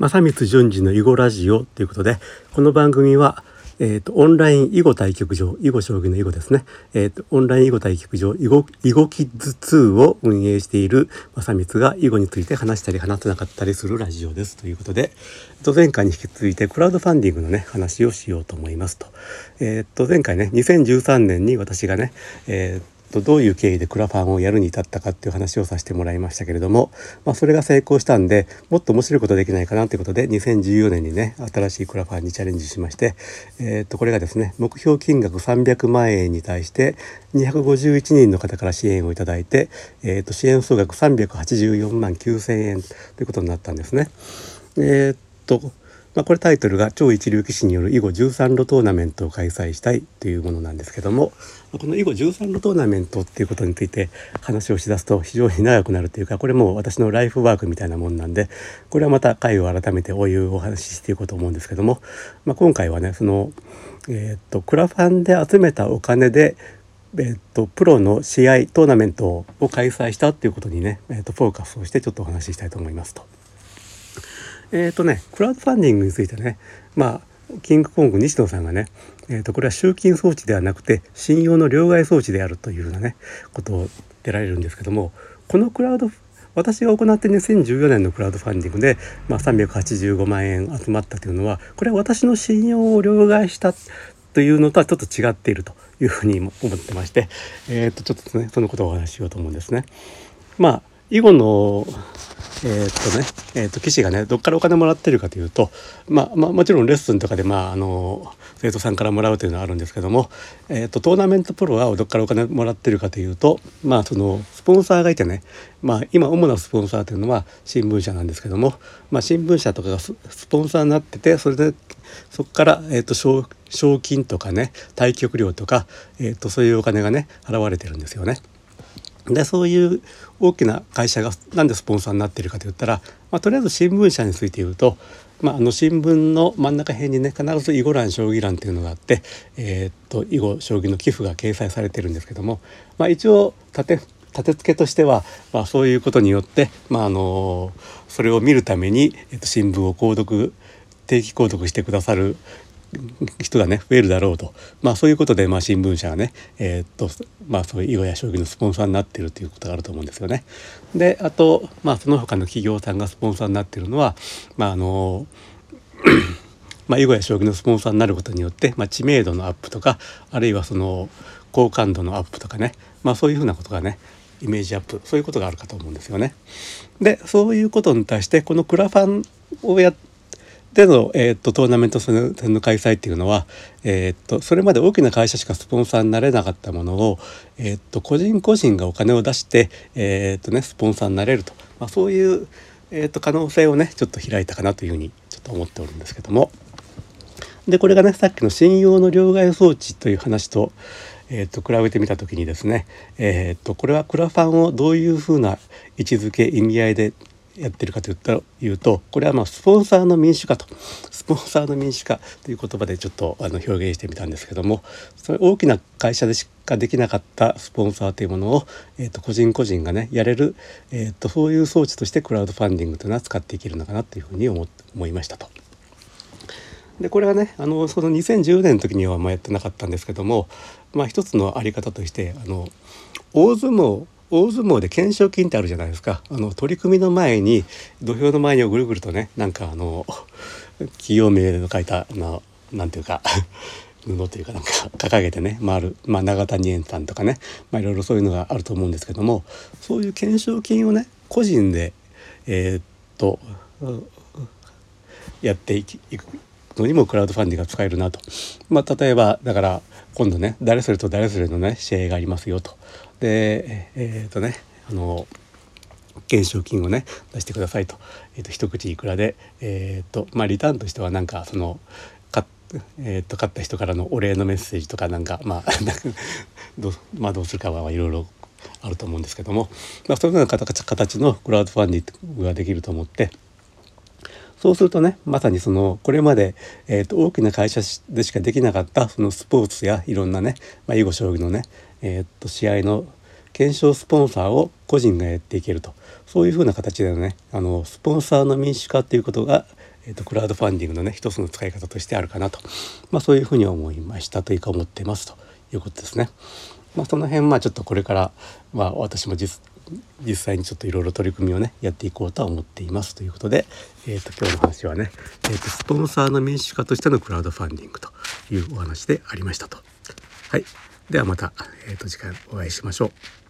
正光淳二の囲碁ラジオということでこの番組は、えーと、オンライン囲碁対局場囲碁将棋の囲碁ですね、えーと、オンライン囲碁対局場囲碁囲碁キッズ2を運営している正光が囲碁について話したり話せなかったりするラジオですということで、えー、と前回に引き続いてクラウドファンディングのね話をしようと思いますと,、えー、と前回ね2013年に私がね、えーとどういう経緯でクラファンをやるに至ったかっていう話をさせてもらいましたけれども、まあ、それが成功したんでもっと面白いことできないかなということで2014年にね新しいクラファンにチャレンジしまして、えー、とこれがですね目標金額300万円に対して251人の方から支援をいただいて、えー、と支援総額384万9,000円ということになったんですね。えー、っとまあ、これタイトルが超一流棋士による囲碁13路トーナメントを開催したいというものなんですけどもこの囲碁13路トーナメントっていうことについて話をしだすと非常に長くなるというかこれも私のライフワークみたいなもんなんでこれはまた回を改めておいうお話ししていこうと思うんですけども、まあ、今回はねその、えー、っとクラファンで集めたお金でえっと、プロの試合トーナメントを開催したっていうことにね、えっと、フォーカスをしてちょっとお話ししたいと思いますと。えっ、ー、とねクラウドファンディングについてねまあキングコング西野さんがね、えー、とこれは集金装置ではなくて信用の両替装置であるというようなねことを出られるんですけどもこのクラウド私が行って2014年のクラウドファンディングで、まあ、385万円集まったというのはこれは私の信用を両替したというのとはちょっと違っているというふうに思ってまして、えー、とちょっとねそのことをお話ししようと思うんですね。まあ囲碁のえー、っとね、えー、っと棋士がねどっからお金もらってるかというと、まあ、まあもちろんレッスンとかで、まあ、あの生徒さんからもらうというのはあるんですけども、えー、っとトーナメントプロはどっからお金もらってるかというと、まあ、そのスポンサーがいてね、まあ、今主なスポンサーというのは新聞社なんですけども、まあ、新聞社とかがスポンサーになっててそれでそこから、えー、と賞賞金とかね対局料とか、えー、とそういうお金がね払われてるんですよね。でそういう大きな会社が何でスポンサーになっているかといったら、まあ、とりあえず新聞社について言うと、まあ、あの新聞の真ん中辺にね必ず囲碁欄将棋欄っていうのがあって、えー、っと囲碁将棋の寄付が掲載されてるんですけども、まあ、一応立て立て付けとしては、まあ、そういうことによって、まあ、あのそれを見るために、えっと、新聞を購読定期購読してくださる人がね増えるだろうと、まあ、そういうことで、まあ、新聞社がね、えー、っとまあ、そういう囲碁や将棋のスポンサーになっているということがあると思うんですよね。であと、まあ、その他の企業さんがスポンサーになっているのは、まああのまあ、囲碁や将棋のスポンサーになることによって、まあ、知名度のアップとかあるいはその好感度のアップとかね、まあ、そういうふうなことがねイメージアップそういうことがあるかと思うんですよね。でそういうことに対してこのクラファンをやってでの、えーと、トーナメント戦の開催っていうのは、えーと、それまで大きな会社しかスポンサーになれなかったものを、えーと、個人個人がお金を出して、えーとね、スポンサーになれると、まあ、そういう、えー、と可能性をねちょっと開いたかなというふうにちょっと思っておるんですけども。でこれがねさっきの信用の両替装置という話と,、えー、と比べてみた時にですね、えー、とこれはクラファンをどういうふうな位置づけ意味合いでやってるかというとこれはまあスポンサーの民主化とスポンサーの民主化という言葉でちょっとあの表現してみたんですけどもそれ大きな会社でしかできなかったスポンサーというものを、えー、と個人個人がねやれる、えー、とそういう装置としてクラウドファンディングというのは使っていけるのかなというふうに思思いましたと。でこれはねあのその2010年の時にはまやってなかったんですけども、まあ、一つのあり方としてあの大相撲大相撲で懸賞金ってあるじゃないですか。あの取り組みの前に土俵の前にぐるぐるとねなんかあの企業名の書いたのなんていうか 布というかなんか掲げてね回る、まあ、長谷園さんとかね、まあ、いろいろそういうのがあると思うんですけどもそういう懸賞金をね個人でえー、っとやっていくのにもクラウドファンディングが使えるなと。まあ、例えばだから今度ね誰それと誰それのね試合がありますよと。でえっ、とねあの懸賞金をね出してくださいと,、えーと、一口いくらで、えーとまあ、リターンとしてはなんかそのか、えーと、買った人からのお礼のメッセージとかなんかまあ ど,、まあ、どうするかはいろいろあると思うんですけども、まあ、そういうような形のクラウドファンディングができると思ってそうするとねまさにそのこれまで、えーと、大きな会社でしかできなかったそのスポーツやいろんなね、まあ、囲碁将棋のね、えーと、試合の検証スポンサーを個人がやっていけるとそういうふうな形でねあのスポンサーの民主化っていうことがえーと、クラウドファンディングのね一つの使い方としてあるかなと、まあ、そういうふうに思いましたというか思ってますということですね。まあ、その辺まあちょっとこれから、まあ、私も実実際にちょっといろいろ取り組みをねやっていこうとは思っていますということで、えーと、今日の話はね、えーと、スポンサーの民主化としてのクラウドファンディングというお話でありましたと。はい、ではまた、えーと次回お会いしましょう。